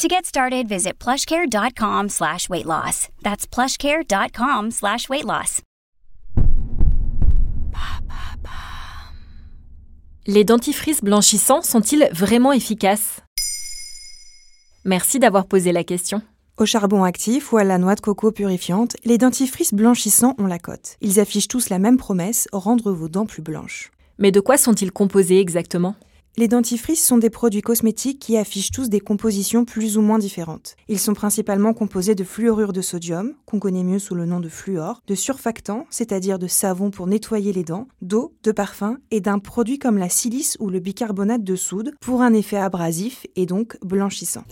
To get started, visit plushcare.com slash weight loss. That's plushcare.com slash weight loss. Les dentifrices blanchissants sont-ils vraiment efficaces? Merci d'avoir posé la question. Au charbon actif ou à la noix de coco purifiante, les dentifrices blanchissants ont la cote. Ils affichent tous la même promesse, rendre vos dents plus blanches. Mais de quoi sont-ils composés exactement? Les dentifrices sont des produits cosmétiques qui affichent tous des compositions plus ou moins différentes. Ils sont principalement composés de fluorure de sodium, qu'on connaît mieux sous le nom de fluor, de surfactants, c'est-à-dire de savon pour nettoyer les dents, d'eau, de parfum et d'un produit comme la silice ou le bicarbonate de soude pour un effet abrasif et donc blanchissant.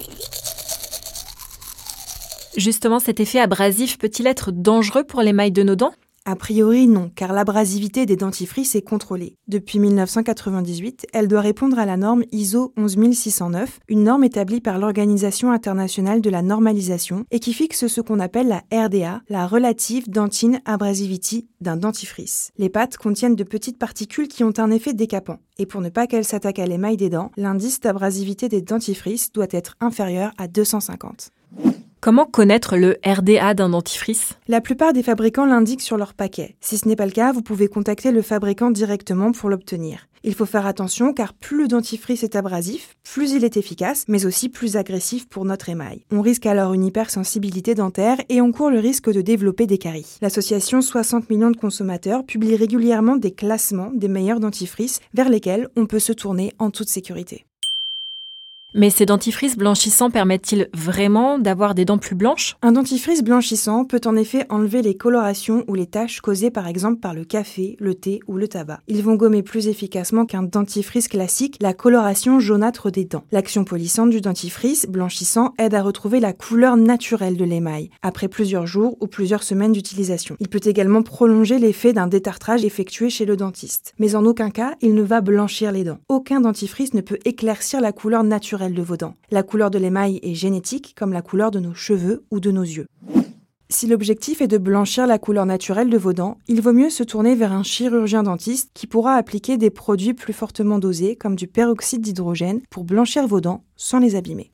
Justement, cet effet abrasif peut-il être dangereux pour l'émail de nos dents? A priori non, car l'abrasivité des dentifrices est contrôlée. Depuis 1998, elle doit répondre à la norme ISO 11609, une norme établie par l'Organisation internationale de la normalisation et qui fixe ce qu'on appelle la RDA, la Relative Dentine Abrasivity d'un dentifrice. Les pâtes contiennent de petites particules qui ont un effet décapant. Et pour ne pas qu'elles s'attaquent à l'émail des dents, l'indice d'abrasivité des dentifrices doit être inférieur à 250. Comment connaître le RDA d'un dentifrice? La plupart des fabricants l'indiquent sur leur paquet. Si ce n'est pas le cas, vous pouvez contacter le fabricant directement pour l'obtenir. Il faut faire attention car plus le dentifrice est abrasif, plus il est efficace, mais aussi plus agressif pour notre émail. On risque alors une hypersensibilité dentaire et on court le risque de développer des caries. L'association 60 millions de consommateurs publie régulièrement des classements des meilleurs dentifrices vers lesquels on peut se tourner en toute sécurité. Mais ces dentifrices blanchissants permettent-ils vraiment d'avoir des dents plus blanches? Un dentifrice blanchissant peut en effet enlever les colorations ou les taches causées par exemple par le café, le thé ou le tabac. Ils vont gommer plus efficacement qu'un dentifrice classique la coloration jaunâtre des dents. L'action polissante du dentifrice blanchissant aide à retrouver la couleur naturelle de l'émail après plusieurs jours ou plusieurs semaines d'utilisation. Il peut également prolonger l'effet d'un détartrage effectué chez le dentiste. Mais en aucun cas, il ne va blanchir les dents. Aucun dentifrice ne peut éclaircir la couleur de vos dents. La couleur de l'émail est génétique comme la couleur de nos cheveux ou de nos yeux. Si l'objectif est de blanchir la couleur naturelle de vos dents, il vaut mieux se tourner vers un chirurgien dentiste qui pourra appliquer des produits plus fortement dosés comme du peroxyde d'hydrogène pour blanchir vos dents sans les abîmer.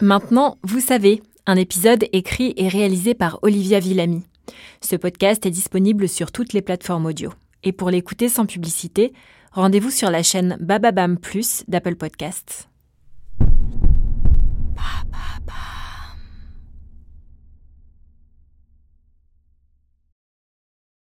Maintenant, vous savez, un épisode écrit et réalisé par Olivia Villamy. Ce podcast est disponible sur toutes les plateformes audio. Et pour l'écouter sans publicité, rendez-vous sur la chaîne Bababam Plus d'Apple Podcasts.